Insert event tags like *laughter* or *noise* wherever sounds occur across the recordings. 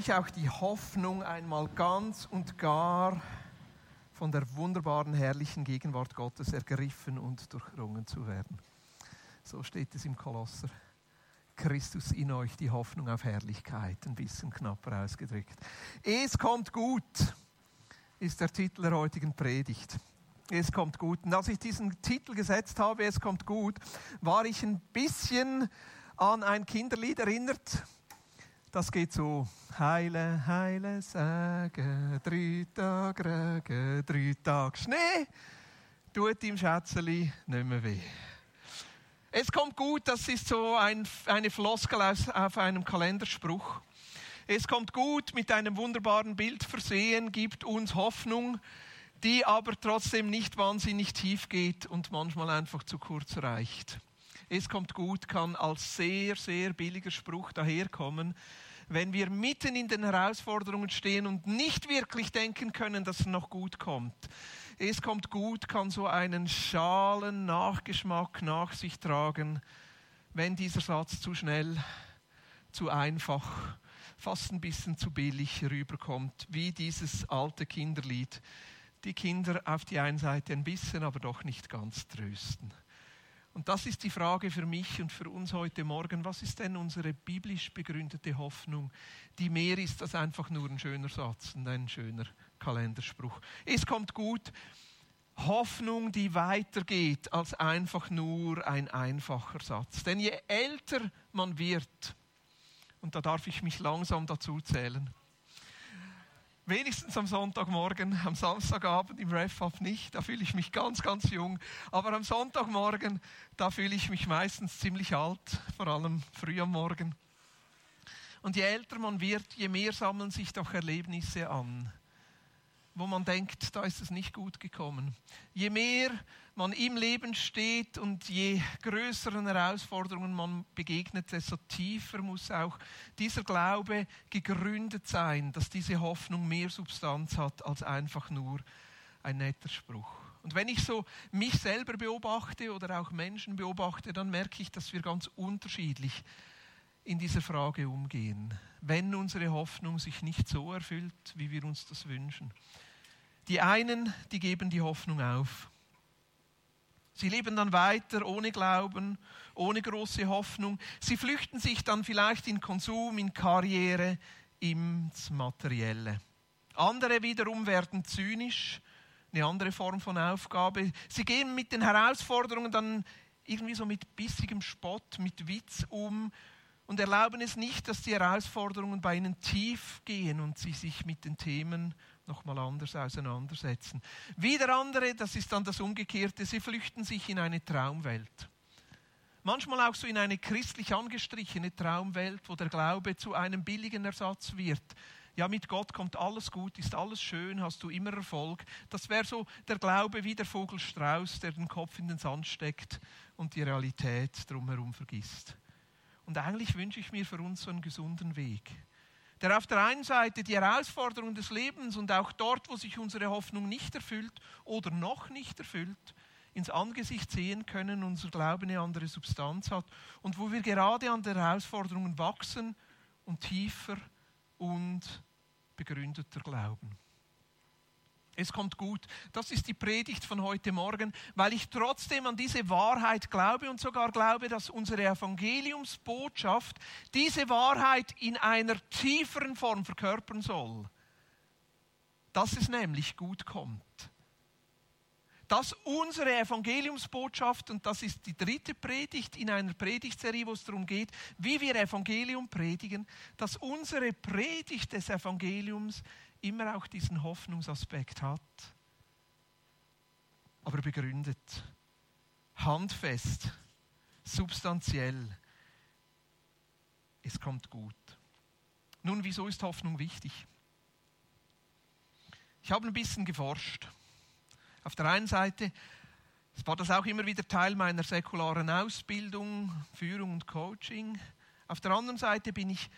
euch auch die Hoffnung, einmal ganz und gar von der wunderbaren, herrlichen Gegenwart Gottes ergriffen und durchrungen zu werden. So steht es im Kolosser. Christus in euch, die Hoffnung auf Herrlichkeit, ein bisschen knapper ausgedrückt. Es kommt gut, ist der Titel der heutigen Predigt. Es kommt gut. Und als ich diesen Titel gesetzt habe, Es kommt gut, war ich ein bisschen an ein Kinderlied erinnert. Das geht so. Heile, heile, sage, drei Tage Regen, drei Tage Schnee, tut im Schätzeli nicht mehr weh. Es kommt gut, das ist so ein, eine Floskel aus, auf einem Kalenderspruch. Es kommt gut, mit einem wunderbaren Bild versehen, gibt uns Hoffnung, die aber trotzdem nicht wahnsinnig tief geht und manchmal einfach zu kurz reicht. Es kommt gut kann als sehr, sehr billiger Spruch daherkommen, wenn wir mitten in den Herausforderungen stehen und nicht wirklich denken können, dass es noch gut kommt. Es kommt gut, kann so einen schalen Nachgeschmack nach sich tragen, wenn dieser Satz zu schnell, zu einfach, fast ein bisschen zu billig rüberkommt, wie dieses alte Kinderlied. Die Kinder auf die einen Seite ein bisschen, aber doch nicht ganz trösten. Und das ist die Frage für mich und für uns heute Morgen. Was ist denn unsere biblisch begründete Hoffnung, die mehr ist als einfach nur ein schöner Satz und ein schöner Kalenderspruch? Es kommt gut. Hoffnung, die weitergeht als einfach nur ein einfacher Satz. Denn je älter man wird, und da darf ich mich langsam dazu zählen, Wenigstens am Sonntagmorgen, am Samstagabend im Ref-Up nicht. Da fühle ich mich ganz, ganz jung. Aber am Sonntagmorgen, da fühle ich mich meistens ziemlich alt, vor allem früh am Morgen. Und je älter man wird, je mehr sammeln sich doch Erlebnisse an wo man denkt, da ist es nicht gut gekommen. Je mehr man im Leben steht und je größeren Herausforderungen man begegnet, desto tiefer muss auch dieser Glaube gegründet sein, dass diese Hoffnung mehr Substanz hat als einfach nur ein netter Spruch. Und wenn ich so mich selber beobachte oder auch Menschen beobachte, dann merke ich, dass wir ganz unterschiedlich in dieser Frage umgehen, wenn unsere Hoffnung sich nicht so erfüllt, wie wir uns das wünschen. Die einen, die geben die Hoffnung auf. Sie leben dann weiter ohne Glauben, ohne große Hoffnung. Sie flüchten sich dann vielleicht in Konsum, in Karriere, ins Materielle. Andere wiederum werden zynisch, eine andere Form von Aufgabe. Sie gehen mit den Herausforderungen dann irgendwie so mit bissigem Spott, mit Witz um und erlauben es nicht, dass die Herausforderungen bei ihnen tief gehen und sie sich mit den Themen nochmal anders auseinandersetzen. Wieder andere, das ist dann das Umgekehrte, sie flüchten sich in eine Traumwelt. Manchmal auch so in eine christlich angestrichene Traumwelt, wo der Glaube zu einem billigen Ersatz wird. Ja, mit Gott kommt alles gut, ist alles schön, hast du immer Erfolg. Das wäre so der Glaube wie der Vogel Strauß, der den Kopf in den Sand steckt und die Realität drumherum vergisst. Und eigentlich wünsche ich mir für uns so einen gesunden Weg, der auf der einen Seite die Herausforderungen des Lebens und auch dort, wo sich unsere Hoffnung nicht erfüllt oder noch nicht erfüllt, ins Angesicht sehen können, unser Glaube eine andere Substanz hat und wo wir gerade an den Herausforderungen wachsen und tiefer und begründeter glauben. Es kommt gut. Das ist die Predigt von heute Morgen, weil ich trotzdem an diese Wahrheit glaube und sogar glaube, dass unsere Evangeliumsbotschaft diese Wahrheit in einer tieferen Form verkörpern soll. Dass es nämlich gut kommt. Dass unsere Evangeliumsbotschaft, und das ist die dritte Predigt in einer Predigtserie, wo es darum geht, wie wir Evangelium predigen, dass unsere Predigt des Evangeliums immer auch diesen Hoffnungsaspekt hat, aber begründet, handfest, substanziell. Es kommt gut. Nun, wieso ist Hoffnung wichtig? Ich habe ein bisschen geforscht. Auf der einen Seite war das auch immer wieder Teil meiner säkularen Ausbildung, Führung und Coaching. Auf der anderen Seite bin ich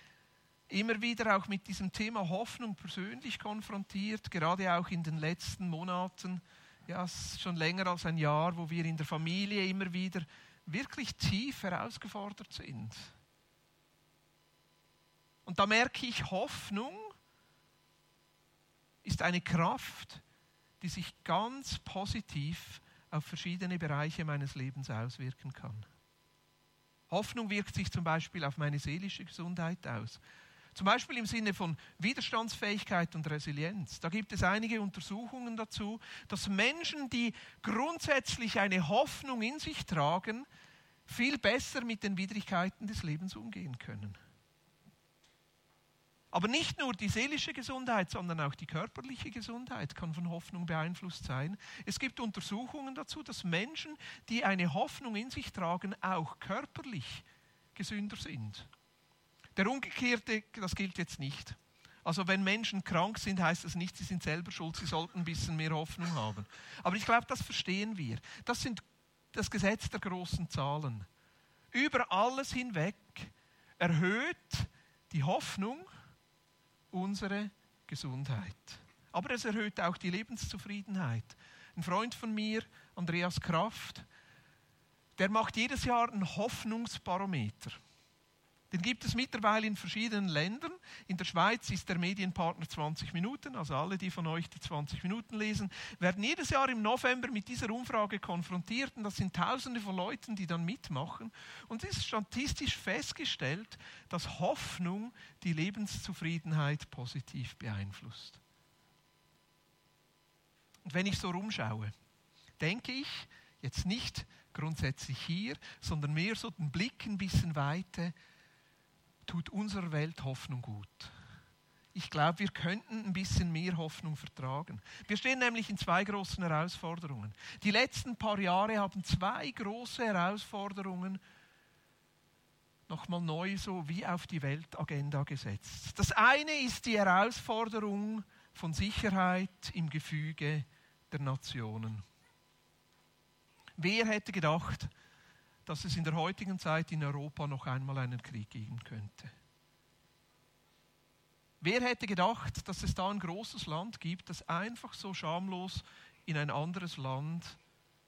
immer wieder auch mit diesem Thema Hoffnung persönlich konfrontiert, gerade auch in den letzten Monaten, ja, schon länger als ein Jahr, wo wir in der Familie immer wieder wirklich tief herausgefordert sind. Und da merke ich, Hoffnung ist eine Kraft, die sich ganz positiv auf verschiedene Bereiche meines Lebens auswirken kann. Hoffnung wirkt sich zum Beispiel auf meine seelische Gesundheit aus. Zum Beispiel im Sinne von Widerstandsfähigkeit und Resilienz. Da gibt es einige Untersuchungen dazu, dass Menschen, die grundsätzlich eine Hoffnung in sich tragen, viel besser mit den Widrigkeiten des Lebens umgehen können. Aber nicht nur die seelische Gesundheit, sondern auch die körperliche Gesundheit kann von Hoffnung beeinflusst sein. Es gibt Untersuchungen dazu, dass Menschen, die eine Hoffnung in sich tragen, auch körperlich gesünder sind. Der umgekehrte, das gilt jetzt nicht. Also wenn Menschen krank sind, heißt das nicht, sie sind selber schuld, sie sollten ein bisschen mehr Hoffnung haben. Aber ich glaube, das verstehen wir. Das sind das Gesetz der großen Zahlen. Über alles hinweg erhöht die Hoffnung unsere Gesundheit. Aber es erhöht auch die Lebenszufriedenheit. Ein Freund von mir, Andreas Kraft, der macht jedes Jahr einen Hoffnungsbarometer. Den gibt es mittlerweile in verschiedenen Ländern. In der Schweiz ist der Medienpartner 20 Minuten, also alle, die von euch die 20 Minuten lesen, werden jedes Jahr im November mit dieser Umfrage konfrontiert. Und das sind Tausende von Leuten, die dann mitmachen. Und es ist statistisch festgestellt, dass Hoffnung die Lebenszufriedenheit positiv beeinflusst. Und wenn ich so rumschaue, denke ich jetzt nicht grundsätzlich hier, sondern mehr so den Blick ein bisschen weiter tut unserer Welt Hoffnung gut. Ich glaube, wir könnten ein bisschen mehr Hoffnung vertragen. Wir stehen nämlich in zwei großen Herausforderungen. Die letzten paar Jahre haben zwei große Herausforderungen nochmal neu so wie auf die Weltagenda gesetzt. Das eine ist die Herausforderung von Sicherheit im Gefüge der Nationen. Wer hätte gedacht, dass es in der heutigen Zeit in Europa noch einmal einen Krieg geben könnte. Wer hätte gedacht, dass es da ein großes Land gibt, das einfach so schamlos in ein anderes Land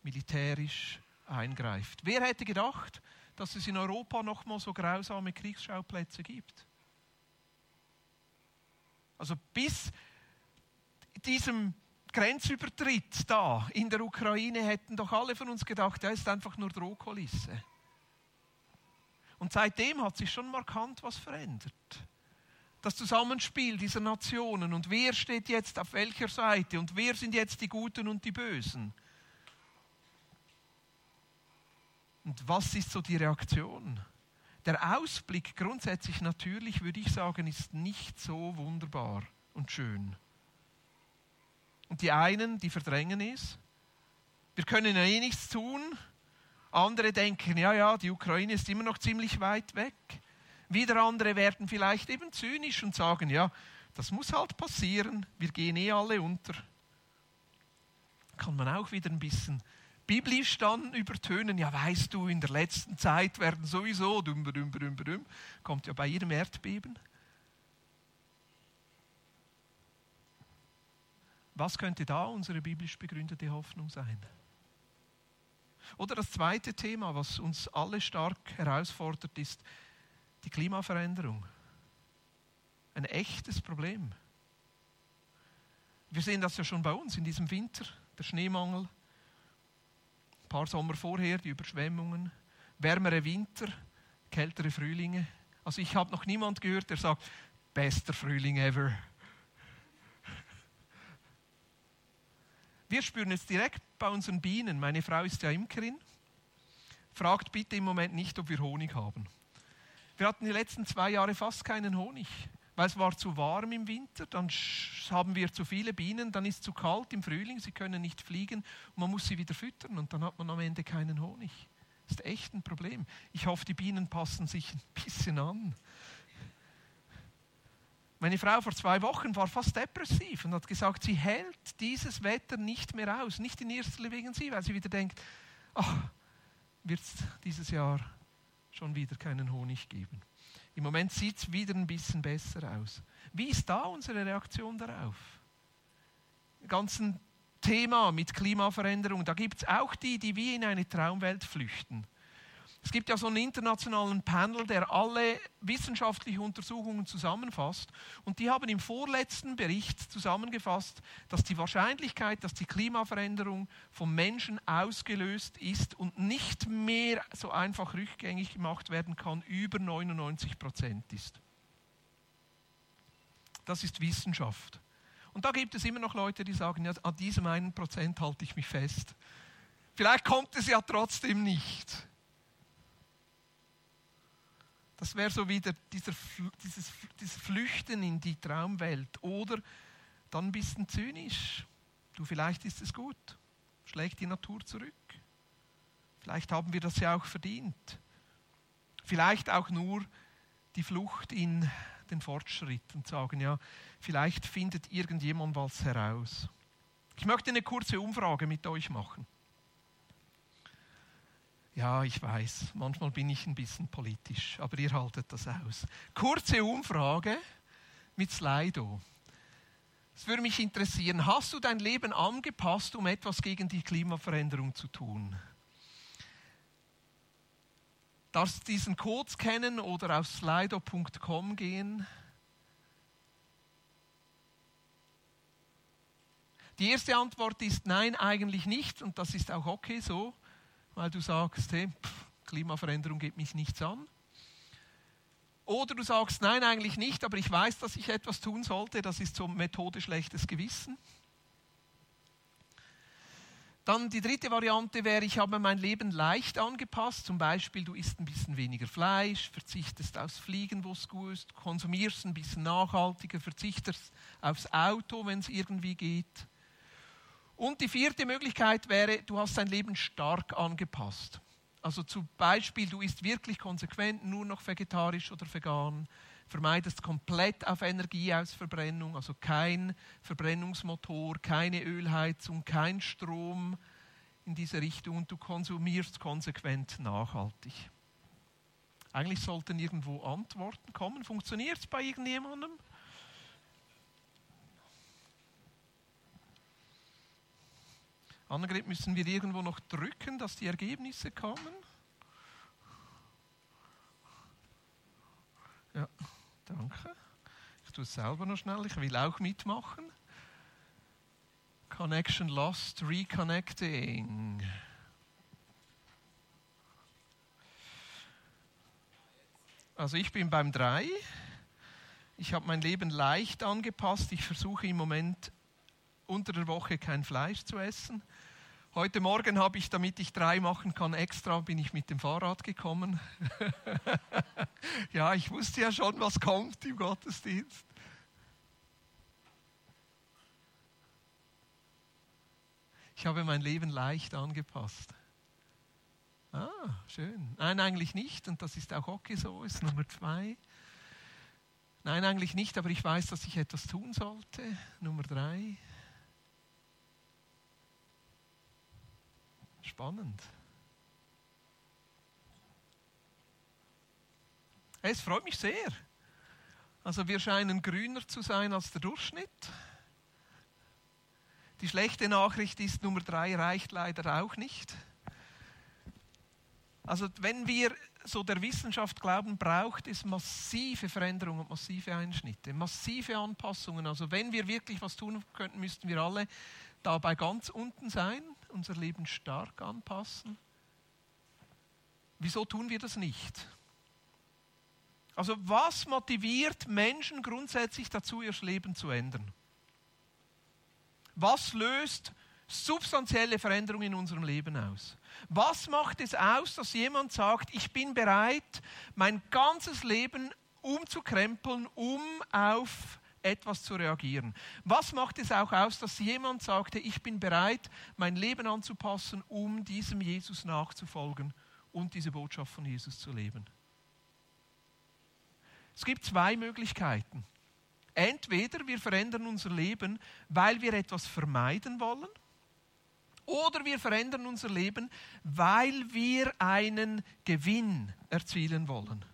militärisch eingreift? Wer hätte gedacht, dass es in Europa noch mal so grausame Kriegsschauplätze gibt? Also bis diesem Grenzübertritt da in der Ukraine hätten doch alle von uns gedacht, er ist einfach nur Drohkulisse. Und seitdem hat sich schon markant was verändert. Das Zusammenspiel dieser Nationen und wer steht jetzt auf welcher Seite und wer sind jetzt die Guten und die Bösen. Und was ist so die Reaktion? Der Ausblick grundsätzlich natürlich, würde ich sagen, ist nicht so wunderbar und schön. Und die einen, die verdrängen es. Wir können eh nichts tun. Andere denken, ja, ja, die Ukraine ist immer noch ziemlich weit weg. Wieder andere werden vielleicht eben zynisch und sagen, ja, das muss halt passieren, wir gehen eh alle unter. Kann man auch wieder ein bisschen biblisch dann übertönen, ja, weißt du, in der letzten Zeit werden sowieso, düm, düm, düm, düm, kommt ja bei jedem Erdbeben. Was könnte da unsere biblisch begründete Hoffnung sein? Oder das zweite Thema, was uns alle stark herausfordert, ist die Klimaveränderung. Ein echtes Problem. Wir sehen das ja schon bei uns in diesem Winter, der Schneemangel, ein paar Sommer vorher die Überschwemmungen, wärmere Winter, kältere Frühlinge. Also ich habe noch niemand gehört, der sagt, bester Frühling ever. Wir spüren es direkt bei unseren Bienen. Meine Frau ist ja Imkerin. Fragt bitte im Moment nicht, ob wir Honig haben. Wir hatten die letzten zwei Jahre fast keinen Honig, weil es war zu warm im Winter, dann haben wir zu viele Bienen, dann ist es zu kalt im Frühling, sie können nicht fliegen man muss sie wieder füttern und dann hat man am Ende keinen Honig. Das ist echt ein Problem. Ich hoffe, die Bienen passen sich ein bisschen an. Meine Frau vor zwei Wochen war fast depressiv und hat gesagt, sie hält dieses Wetter nicht mehr aus. Nicht in erster Linie wegen sie, weil sie wieder denkt, ach, wird es dieses Jahr schon wieder keinen Honig geben. Im Moment sieht es wieder ein bisschen besser aus. Wie ist da unsere Reaktion darauf? ganzen Thema mit Klimaveränderung, da gibt es auch die, die wie in eine Traumwelt flüchten. Es gibt ja so einen internationalen Panel, der alle wissenschaftlichen Untersuchungen zusammenfasst. Und die haben im vorletzten Bericht zusammengefasst, dass die Wahrscheinlichkeit, dass die Klimaveränderung vom Menschen ausgelöst ist und nicht mehr so einfach rückgängig gemacht werden kann, über 99 Prozent ist. Das ist Wissenschaft. Und da gibt es immer noch Leute, die sagen, ja, an diesem einen Prozent halte ich mich fest. Vielleicht kommt es ja trotzdem nicht. Das wäre so wieder dieser, dieses, dieses Flüchten in die Traumwelt. Oder dann ein bisschen zynisch. Du, vielleicht ist es gut. Schlägt die Natur zurück. Vielleicht haben wir das ja auch verdient. Vielleicht auch nur die Flucht in den Fortschritt und sagen, ja, vielleicht findet irgendjemand was heraus. Ich möchte eine kurze Umfrage mit euch machen. Ja, ich weiß, manchmal bin ich ein bisschen politisch, aber ihr haltet das aus. Kurze Umfrage mit Slido. Es würde mich interessieren, hast du dein Leben angepasst, um etwas gegen die Klimaveränderung zu tun? Darfst du diesen Code scannen oder auf slido.com gehen? Die erste Antwort ist nein, eigentlich nicht und das ist auch okay so weil du sagst, hey, pff, Klimaveränderung geht mich nichts an. Oder du sagst, nein, eigentlich nicht, aber ich weiß, dass ich etwas tun sollte. Das ist so Methode schlechtes Gewissen. Dann die dritte Variante wäre, ich habe mein Leben leicht angepasst. Zum Beispiel, du isst ein bisschen weniger Fleisch, verzichtest aufs Fliegen, wo es gut ist, konsumierst ein bisschen nachhaltiger, verzichtest aufs Auto, wenn es irgendwie geht. Und die vierte Möglichkeit wäre, du hast dein Leben stark angepasst. Also zum Beispiel, du isst wirklich konsequent nur noch vegetarisch oder vegan, vermeidest komplett auf Energie aus Verbrennung, also kein Verbrennungsmotor, keine Ölheizung, kein Strom in diese Richtung und du konsumierst konsequent nachhaltig. Eigentlich sollten irgendwo Antworten kommen. Funktioniert es bei irgendjemandem? Annegret, müssen wir irgendwo noch drücken, dass die Ergebnisse kommen? Ja, danke. Ich tue es selber noch schnell, ich will auch mitmachen. Connection lost, reconnecting. Also ich bin beim 3. Ich habe mein Leben leicht angepasst. Ich versuche im Moment unter der Woche kein Fleisch zu essen. Heute Morgen habe ich, damit ich drei machen kann, extra bin ich mit dem Fahrrad gekommen. *laughs* ja, ich wusste ja schon, was kommt im Gottesdienst. Ich habe mein Leben leicht angepasst. Ah, schön. Nein, eigentlich nicht. Und das ist auch okay so, ist Nummer zwei. Nein, eigentlich nicht, aber ich weiß, dass ich etwas tun sollte. Nummer drei. Spannend. Es freut mich sehr. Also wir scheinen grüner zu sein als der Durchschnitt. Die schlechte Nachricht ist, Nummer drei reicht leider auch nicht. Also wenn wir so der Wissenschaft glauben, braucht es massive Veränderungen und massive Einschnitte, massive Anpassungen. Also wenn wir wirklich was tun könnten, müssten wir alle dabei ganz unten sein unser Leben stark anpassen? Wieso tun wir das nicht? Also was motiviert Menschen grundsätzlich dazu, ihr Leben zu ändern? Was löst substanzielle Veränderungen in unserem Leben aus? Was macht es aus, dass jemand sagt, ich bin bereit, mein ganzes Leben umzukrempeln, um auf etwas zu reagieren. Was macht es auch aus, dass jemand sagte, ich bin bereit, mein Leben anzupassen, um diesem Jesus nachzufolgen und diese Botschaft von Jesus zu leben? Es gibt zwei Möglichkeiten. Entweder wir verändern unser Leben, weil wir etwas vermeiden wollen, oder wir verändern unser Leben, weil wir einen Gewinn erzielen wollen.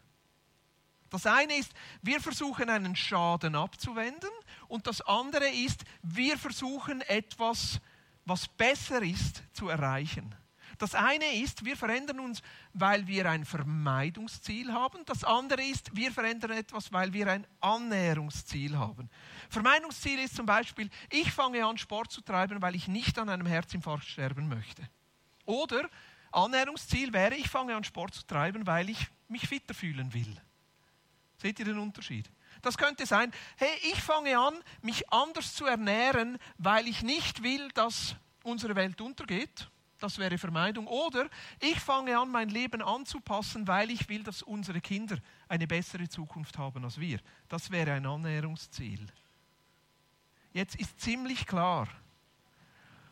Das eine ist, wir versuchen einen Schaden abzuwenden und das andere ist, wir versuchen etwas, was besser ist, zu erreichen. Das eine ist, wir verändern uns, weil wir ein Vermeidungsziel haben. Das andere ist, wir verändern etwas, weil wir ein Annäherungsziel haben. Vermeidungsziel ist zum Beispiel, ich fange an, Sport zu treiben, weil ich nicht an einem Herzinfarkt sterben möchte. Oder Annäherungsziel wäre, ich fange an, Sport zu treiben, weil ich mich fitter fühlen will. Seht ihr den Unterschied? Das könnte sein, hey, ich fange an, mich anders zu ernähren, weil ich nicht will, dass unsere Welt untergeht. Das wäre Vermeidung. Oder ich fange an, mein Leben anzupassen, weil ich will, dass unsere Kinder eine bessere Zukunft haben als wir. Das wäre ein Annäherungsziel. Jetzt ist ziemlich klar,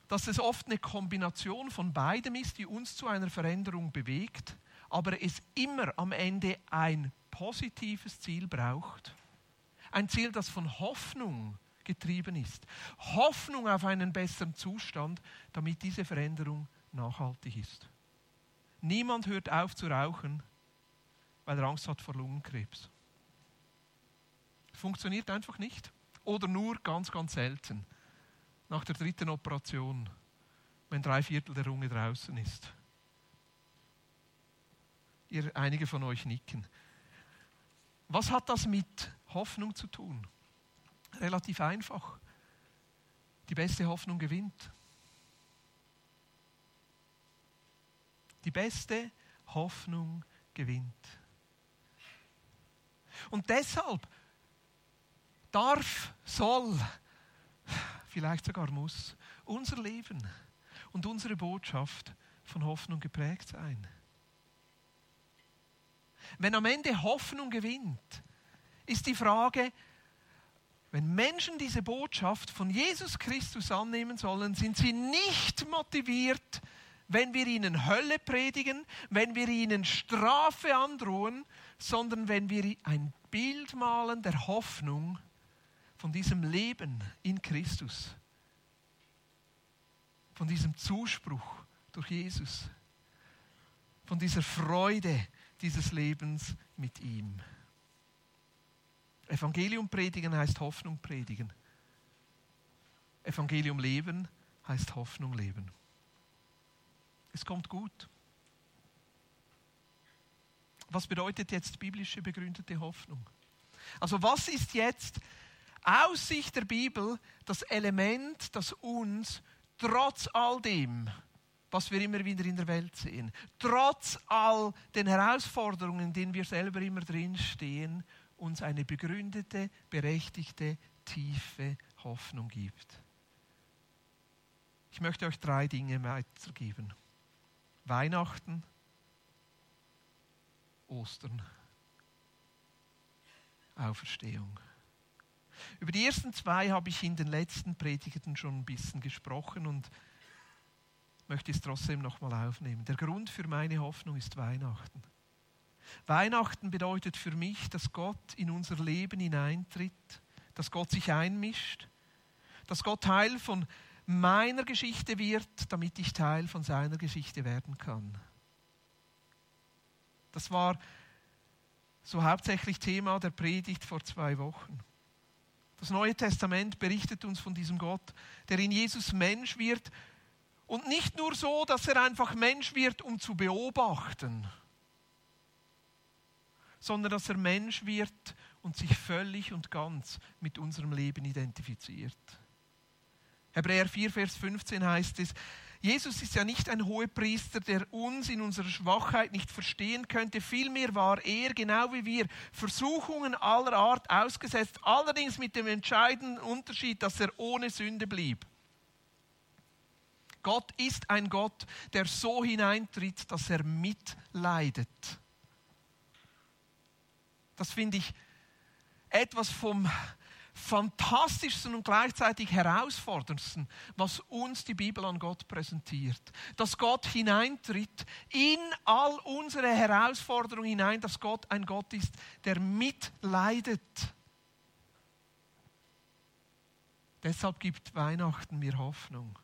dass es oft eine Kombination von beidem ist, die uns zu einer Veränderung bewegt, aber es immer am Ende ein positives Ziel braucht. Ein Ziel, das von Hoffnung getrieben ist. Hoffnung auf einen besseren Zustand, damit diese Veränderung nachhaltig ist. Niemand hört auf zu rauchen, weil er Angst hat vor Lungenkrebs. Funktioniert einfach nicht. Oder nur ganz, ganz selten. Nach der dritten Operation, wenn drei Viertel der Lunge draußen ist. Ihr, einige von euch nicken. Was hat das mit Hoffnung zu tun? Relativ einfach. Die beste Hoffnung gewinnt. Die beste Hoffnung gewinnt. Und deshalb darf, soll, vielleicht sogar muss unser Leben und unsere Botschaft von Hoffnung geprägt sein. Wenn am Ende Hoffnung gewinnt, ist die Frage, wenn Menschen diese Botschaft von Jesus Christus annehmen sollen, sind sie nicht motiviert, wenn wir ihnen Hölle predigen, wenn wir ihnen Strafe androhen, sondern wenn wir ein Bild malen der Hoffnung von diesem Leben in Christus, von diesem Zuspruch durch Jesus, von dieser Freude dieses Lebens mit ihm. Evangelium predigen heißt Hoffnung predigen. Evangelium leben heißt Hoffnung leben. Es kommt gut. Was bedeutet jetzt biblische begründete Hoffnung? Also was ist jetzt aus Sicht der Bibel das Element, das uns trotz all dem, was wir immer wieder in der Welt sehen, trotz all den Herausforderungen, in denen wir selber immer drinstehen, uns eine begründete, berechtigte, tiefe Hoffnung gibt. Ich möchte euch drei Dinge weitergeben. Weihnachten, Ostern, Auferstehung. Über die ersten zwei habe ich in den letzten Predigten schon ein bisschen gesprochen und möchte es trotzdem nochmal aufnehmen. Der Grund für meine Hoffnung ist Weihnachten. Weihnachten bedeutet für mich, dass Gott in unser Leben hineintritt, dass Gott sich einmischt, dass Gott Teil von meiner Geschichte wird, damit ich Teil von seiner Geschichte werden kann. Das war so hauptsächlich Thema der Predigt vor zwei Wochen. Das Neue Testament berichtet uns von diesem Gott, der in Jesus Mensch wird und nicht nur so, dass er einfach Mensch wird, um zu beobachten, sondern dass er Mensch wird und sich völlig und ganz mit unserem Leben identifiziert. Hebräer 4, Vers 15 heißt es, Jesus ist ja nicht ein Hohepriester, der uns in unserer Schwachheit nicht verstehen könnte. Vielmehr war er, genau wie wir, Versuchungen aller Art ausgesetzt, allerdings mit dem entscheidenden Unterschied, dass er ohne Sünde blieb. Gott ist ein Gott, der so hineintritt, dass er mitleidet. Das finde ich etwas vom fantastischsten und gleichzeitig herausforderndsten, was uns die Bibel an Gott präsentiert. Dass Gott hineintritt in all unsere Herausforderungen hinein, dass Gott ein Gott ist, der mitleidet. Deshalb gibt Weihnachten mir Hoffnung.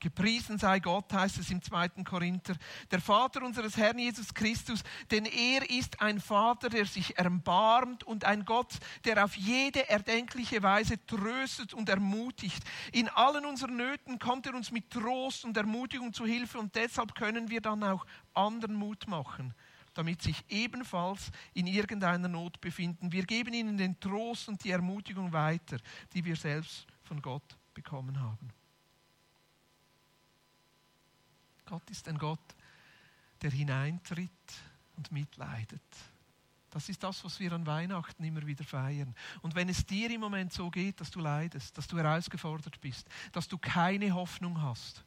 Gepriesen sei Gott, heißt es im 2. Korinther, der Vater unseres Herrn Jesus Christus, denn er ist ein Vater, der sich erbarmt und ein Gott, der auf jede erdenkliche Weise tröstet und ermutigt. In allen unseren Nöten kommt er uns mit Trost und Ermutigung zu Hilfe und deshalb können wir dann auch anderen Mut machen, damit sich ebenfalls in irgendeiner Not befinden. Wir geben ihnen den Trost und die Ermutigung weiter, die wir selbst von Gott bekommen haben. Gott ist ein Gott, der hineintritt und mitleidet. Das ist das, was wir an Weihnachten immer wieder feiern. Und wenn es dir im Moment so geht, dass du leidest, dass du herausgefordert bist, dass du keine Hoffnung hast,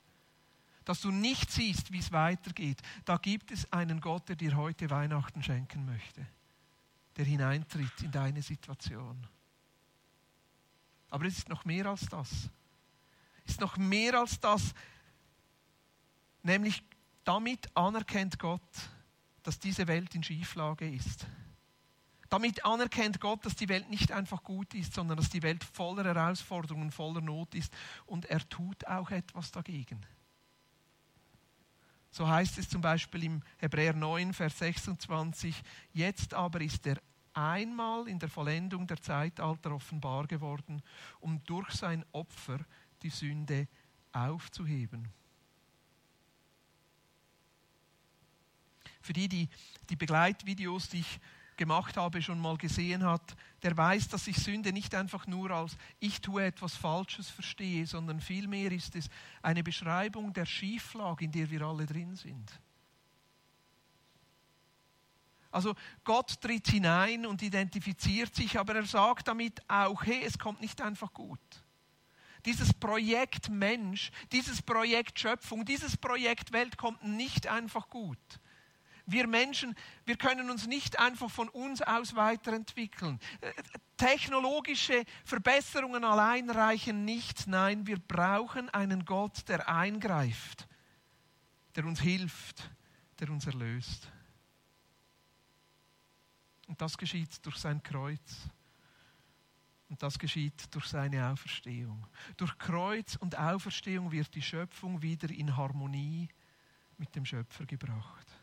dass du nicht siehst, wie es weitergeht, da gibt es einen Gott, der dir heute Weihnachten schenken möchte, der hineintritt in deine Situation. Aber es ist noch mehr als das. Es ist noch mehr als das, Nämlich damit anerkennt Gott, dass diese Welt in Schieflage ist. Damit anerkennt Gott, dass die Welt nicht einfach gut ist, sondern dass die Welt voller Herausforderungen, voller Not ist. Und er tut auch etwas dagegen. So heißt es zum Beispiel im Hebräer 9, Vers 26, jetzt aber ist er einmal in der Vollendung der Zeitalter offenbar geworden, um durch sein Opfer die Sünde aufzuheben. Für die, die die Begleitvideos, die ich gemacht habe, schon mal gesehen hat, der weiß, dass ich Sünde nicht einfach nur als ich tue etwas Falsches verstehe, sondern vielmehr ist es eine Beschreibung der Schieflage, in der wir alle drin sind. Also Gott tritt hinein und identifiziert sich, aber er sagt damit auch, hey, es kommt nicht einfach gut. Dieses Projekt Mensch, dieses Projekt Schöpfung, dieses Projekt Welt kommt nicht einfach gut. Wir Menschen, wir können uns nicht einfach von uns aus weiterentwickeln. Technologische Verbesserungen allein reichen nicht. Nein, wir brauchen einen Gott, der eingreift, der uns hilft, der uns erlöst. Und das geschieht durch sein Kreuz. Und das geschieht durch seine Auferstehung. Durch Kreuz und Auferstehung wird die Schöpfung wieder in Harmonie mit dem Schöpfer gebracht.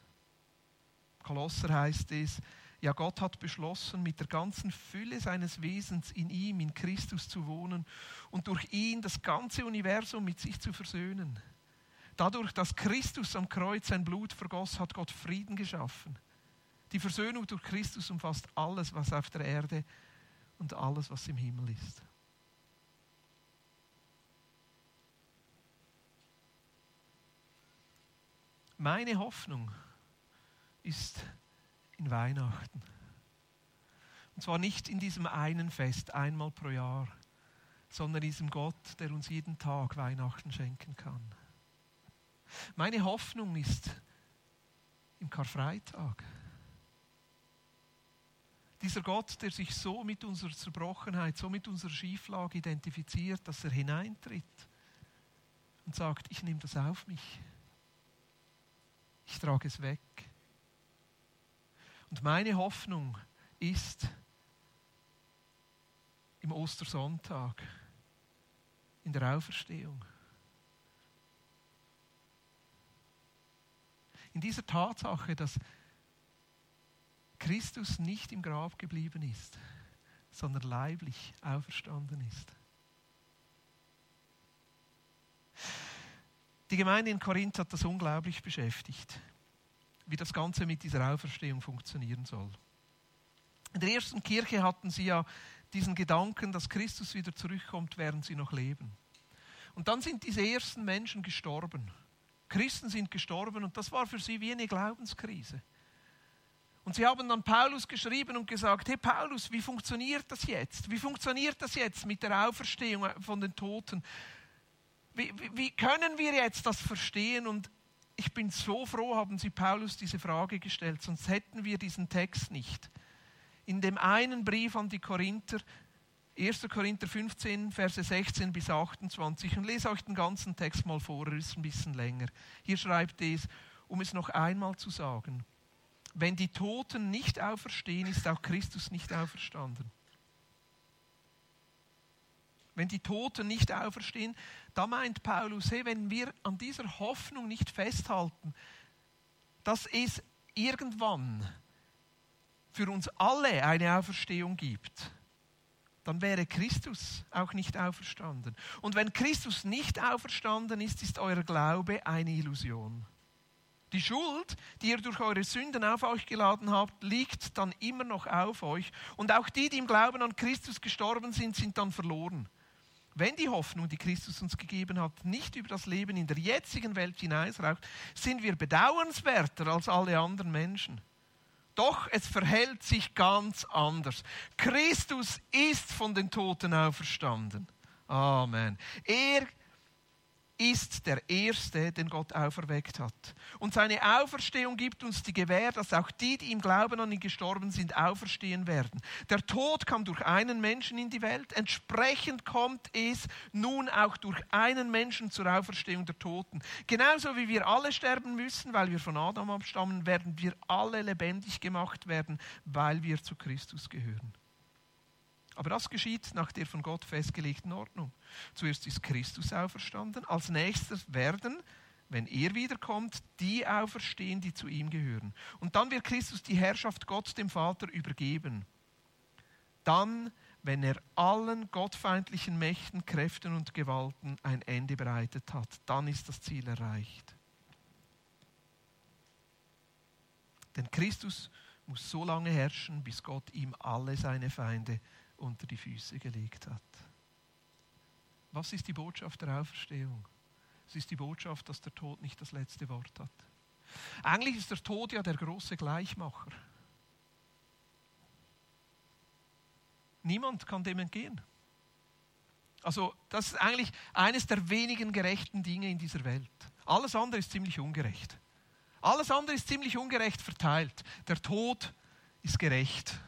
Kolosser heißt es, ja, Gott hat beschlossen, mit der ganzen Fülle seines Wesens in ihm, in Christus zu wohnen und durch ihn das ganze Universum mit sich zu versöhnen. Dadurch, dass Christus am Kreuz sein Blut vergoss, hat Gott Frieden geschaffen. Die Versöhnung durch Christus umfasst alles, was auf der Erde und alles, was im Himmel ist. Meine Hoffnung ist in Weihnachten. Und zwar nicht in diesem einen Fest einmal pro Jahr, sondern diesem Gott, der uns jeden Tag Weihnachten schenken kann. Meine Hoffnung ist im Karfreitag. Dieser Gott, der sich so mit unserer Zerbrochenheit, so mit unserer Schieflage identifiziert, dass er hineintritt und sagt, ich nehme das auf mich. Ich trage es weg. Und meine Hoffnung ist im Ostersonntag, in der Auferstehung. In dieser Tatsache, dass Christus nicht im Grab geblieben ist, sondern leiblich auferstanden ist. Die Gemeinde in Korinth hat das unglaublich beschäftigt wie das Ganze mit dieser Auferstehung funktionieren soll. In der ersten Kirche hatten sie ja diesen Gedanken, dass Christus wieder zurückkommt, während sie noch leben. Und dann sind diese ersten Menschen gestorben. Christen sind gestorben und das war für sie wie eine Glaubenskrise. Und sie haben dann Paulus geschrieben und gesagt, hey Paulus, wie funktioniert das jetzt? Wie funktioniert das jetzt mit der Auferstehung von den Toten? Wie, wie, wie können wir jetzt das verstehen? Und ich bin so froh, haben Sie Paulus diese Frage gestellt, sonst hätten wir diesen Text nicht. In dem einen Brief an die Korinther, 1. Korinther 15, Verse 16 bis 28, und lese euch den ganzen Text mal vor, er ist ein bisschen länger. Hier schreibt es, um es noch einmal zu sagen, wenn die Toten nicht auferstehen, ist auch Christus nicht auferstanden. wenn die Toten nicht auferstehen, da meint Paulus, hey, wenn wir an dieser Hoffnung nicht festhalten, dass es irgendwann für uns alle eine Auferstehung gibt, dann wäre Christus auch nicht auferstanden. Und wenn Christus nicht auferstanden ist, ist euer Glaube eine Illusion. Die Schuld, die ihr durch eure Sünden auf euch geladen habt, liegt dann immer noch auf euch. Und auch die, die im Glauben an Christus gestorben sind, sind dann verloren. Wenn die Hoffnung, die Christus uns gegeben hat, nicht über das Leben in der jetzigen Welt hinausraucht, sind wir bedauernswerter als alle anderen Menschen. Doch es verhält sich ganz anders. Christus ist von den Toten auferstanden. Amen. Er ist der Erste, den Gott auferweckt hat. Und seine Auferstehung gibt uns die Gewähr, dass auch die, die im Glauben an ihn gestorben sind, auferstehen werden. Der Tod kam durch einen Menschen in die Welt. Entsprechend kommt es nun auch durch einen Menschen zur Auferstehung der Toten. Genauso wie wir alle sterben müssen, weil wir von Adam abstammen, werden wir alle lebendig gemacht werden, weil wir zu Christus gehören. Aber das geschieht nach der von Gott festgelegten Ordnung. Zuerst ist Christus auferstanden, als nächstes werden, wenn er wiederkommt, die auferstehen, die zu ihm gehören. Und dann wird Christus die Herrschaft Gott dem Vater übergeben. Dann, wenn er allen gottfeindlichen Mächten, Kräften und Gewalten ein Ende bereitet hat, dann ist das Ziel erreicht. Denn Christus muss so lange herrschen, bis Gott ihm alle seine Feinde unter die Füße gelegt hat. Was ist die Botschaft der Auferstehung? Es ist die Botschaft, dass der Tod nicht das letzte Wort hat. Eigentlich ist der Tod ja der große Gleichmacher. Niemand kann dem entgehen. Also das ist eigentlich eines der wenigen gerechten Dinge in dieser Welt. Alles andere ist ziemlich ungerecht. Alles andere ist ziemlich ungerecht verteilt. Der Tod ist gerecht.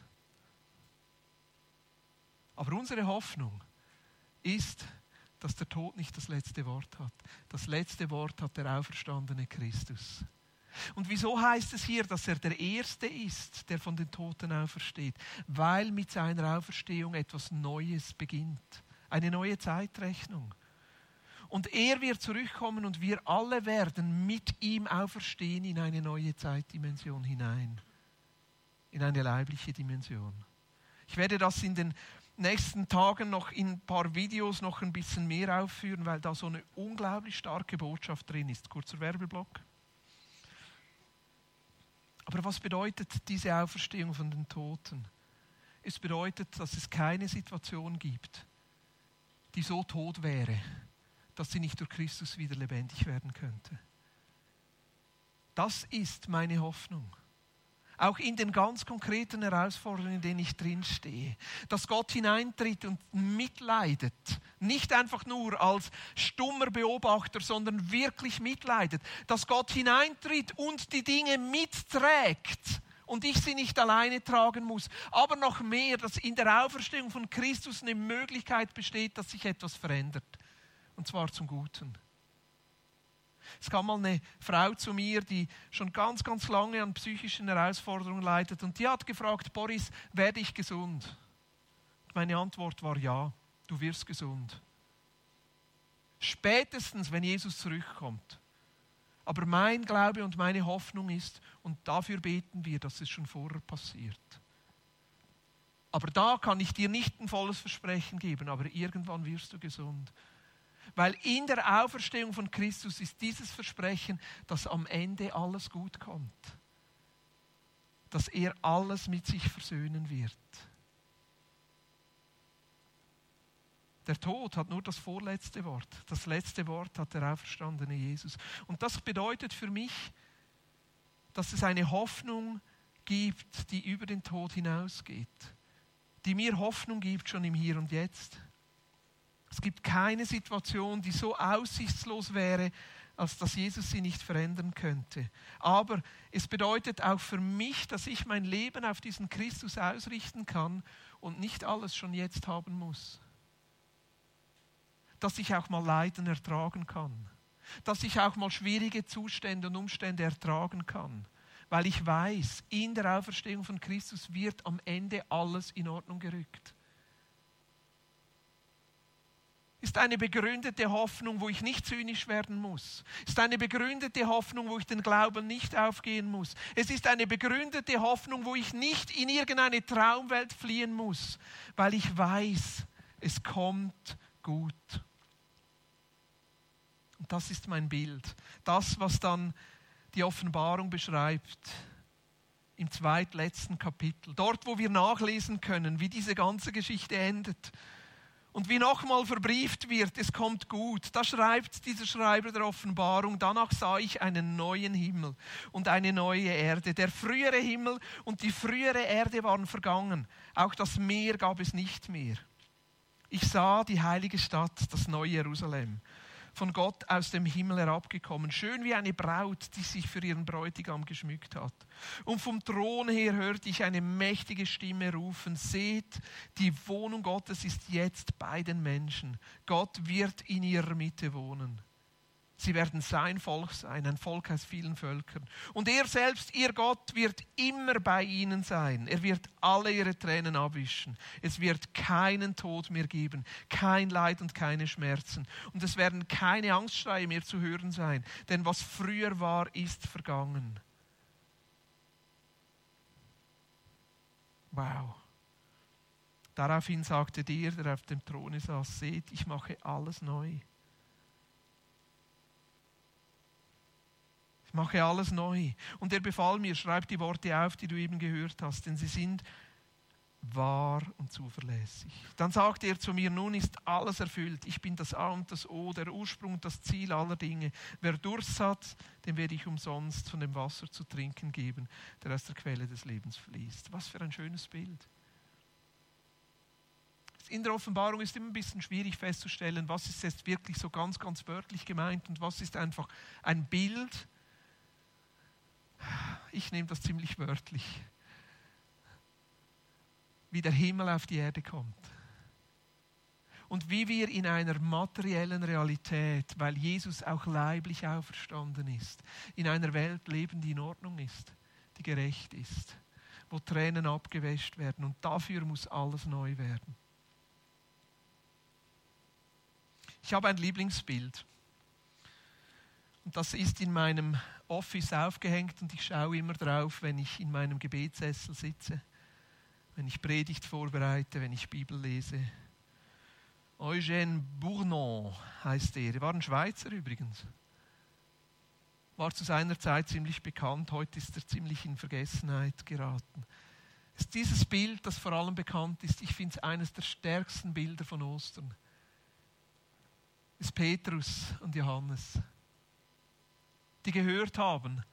Aber unsere Hoffnung ist, dass der Tod nicht das letzte Wort hat. Das letzte Wort hat der auferstandene Christus. Und wieso heißt es hier, dass er der Erste ist, der von den Toten aufersteht? Weil mit seiner Auferstehung etwas Neues beginnt. Eine neue Zeitrechnung. Und er wird zurückkommen und wir alle werden mit ihm auferstehen in eine neue Zeitdimension hinein. In eine leibliche Dimension. Ich werde das in den nächsten Tagen noch in ein paar Videos noch ein bisschen mehr aufführen, weil da so eine unglaublich starke Botschaft drin ist. Kurzer Werbeblock. Aber was bedeutet diese Auferstehung von den Toten? Es bedeutet, dass es keine Situation gibt, die so tot wäre, dass sie nicht durch Christus wieder lebendig werden könnte. Das ist meine Hoffnung. Auch in den ganz konkreten Herausforderungen, in denen ich drinstehe. Dass Gott hineintritt und mitleidet. Nicht einfach nur als stummer Beobachter, sondern wirklich mitleidet. Dass Gott hineintritt und die Dinge mitträgt und ich sie nicht alleine tragen muss. Aber noch mehr, dass in der Auferstehung von Christus eine Möglichkeit besteht, dass sich etwas verändert. Und zwar zum Guten. Es kam mal eine Frau zu mir, die schon ganz, ganz lange an psychischen Herausforderungen leidet und die hat gefragt, Boris, werde ich gesund? Meine Antwort war ja, du wirst gesund. Spätestens, wenn Jesus zurückkommt. Aber mein Glaube und meine Hoffnung ist, und dafür beten wir, dass es schon vorher passiert. Aber da kann ich dir nicht ein volles Versprechen geben, aber irgendwann wirst du gesund. Weil in der Auferstehung von Christus ist dieses Versprechen, dass am Ende alles gut kommt. Dass er alles mit sich versöhnen wird. Der Tod hat nur das vorletzte Wort. Das letzte Wort hat der auferstandene Jesus. Und das bedeutet für mich, dass es eine Hoffnung gibt, die über den Tod hinausgeht. Die mir Hoffnung gibt schon im Hier und Jetzt. Es gibt keine Situation, die so aussichtslos wäre, als dass Jesus sie nicht verändern könnte. Aber es bedeutet auch für mich, dass ich mein Leben auf diesen Christus ausrichten kann und nicht alles schon jetzt haben muss. Dass ich auch mal Leiden ertragen kann. Dass ich auch mal schwierige Zustände und Umstände ertragen kann. Weil ich weiß, in der Auferstehung von Christus wird am Ende alles in Ordnung gerückt. Ist eine begründete Hoffnung, wo ich nicht zynisch werden muss. Ist eine begründete Hoffnung, wo ich den Glauben nicht aufgehen muss. Es ist eine begründete Hoffnung, wo ich nicht in irgendeine Traumwelt fliehen muss, weil ich weiß, es kommt gut. Und das ist mein Bild. Das, was dann die Offenbarung beschreibt im zweitletzten Kapitel. Dort, wo wir nachlesen können, wie diese ganze Geschichte endet. Und wie nochmal verbrieft wird, es kommt gut. Da schreibt dieser Schreiber der Offenbarung, danach sah ich einen neuen Himmel und eine neue Erde. Der frühere Himmel und die frühere Erde waren vergangen. Auch das Meer gab es nicht mehr. Ich sah die heilige Stadt, das neue Jerusalem von Gott aus dem Himmel herabgekommen, schön wie eine Braut, die sich für ihren Bräutigam geschmückt hat. Und vom Thron her hörte ich eine mächtige Stimme rufen, seht, die Wohnung Gottes ist jetzt bei den Menschen. Gott wird in ihrer Mitte wohnen. Sie werden sein Volk sein, ein Volk aus vielen Völkern. Und er selbst, ihr Gott, wird immer bei ihnen sein. Er wird alle ihre Tränen abwischen. Es wird keinen Tod mehr geben, kein Leid und keine Schmerzen. Und es werden keine Angstschreie mehr zu hören sein, denn was früher war, ist vergangen. Wow. Daraufhin sagte der, der auf dem Throne saß, seht, ich mache alles neu. Ich mache alles neu. Und er befahl mir, schreib die Worte auf, die du eben gehört hast, denn sie sind wahr und zuverlässig. Dann sagte er zu mir, nun ist alles erfüllt. Ich bin das A und das O, der Ursprung und das Ziel aller Dinge. Wer Durst hat, dem werde ich umsonst von dem Wasser zu trinken geben, der aus der Quelle des Lebens fließt. Was für ein schönes Bild. In der Offenbarung ist immer ein bisschen schwierig festzustellen, was ist jetzt wirklich so ganz, ganz wörtlich gemeint und was ist einfach ein Bild, ich nehme das ziemlich wörtlich, wie der Himmel auf die Erde kommt. Und wie wir in einer materiellen Realität, weil Jesus auch leiblich auferstanden ist, in einer Welt leben, die in Ordnung ist, die gerecht ist, wo Tränen abgewäscht werden. Und dafür muss alles neu werden. Ich habe ein Lieblingsbild. Und das ist in meinem Office aufgehängt und ich schaue immer drauf, wenn ich in meinem Gebetssessel sitze, wenn ich Predigt vorbereite, wenn ich Bibel lese. Eugène Bournon heißt er. Er war ein Schweizer übrigens. War zu seiner Zeit ziemlich bekannt, heute ist er ziemlich in Vergessenheit geraten. Es ist dieses Bild, das vor allem bekannt ist, ich finde es eines der stärksten Bilder von Ostern. Es ist Petrus und Johannes die gehört haben.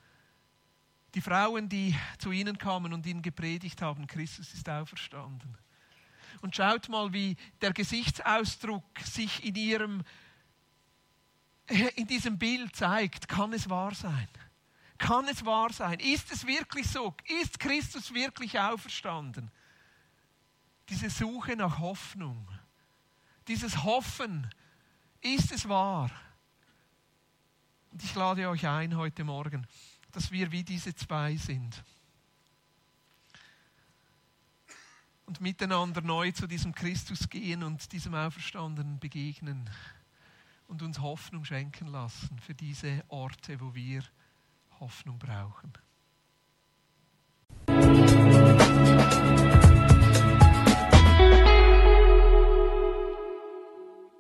Die Frauen, die zu ihnen kamen und ihnen gepredigt haben, Christus ist auferstanden. Und schaut mal, wie der Gesichtsausdruck sich in ihrem in diesem Bild zeigt, kann es wahr sein? Kann es wahr sein? Ist es wirklich so? Ist Christus wirklich auferstanden? Diese Suche nach Hoffnung, dieses Hoffen, ist es wahr? Und ich lade euch ein heute Morgen, dass wir wie diese zwei sind. Und miteinander neu zu diesem Christus gehen und diesem Auferstandenen begegnen und uns Hoffnung schenken lassen für diese Orte, wo wir Hoffnung brauchen.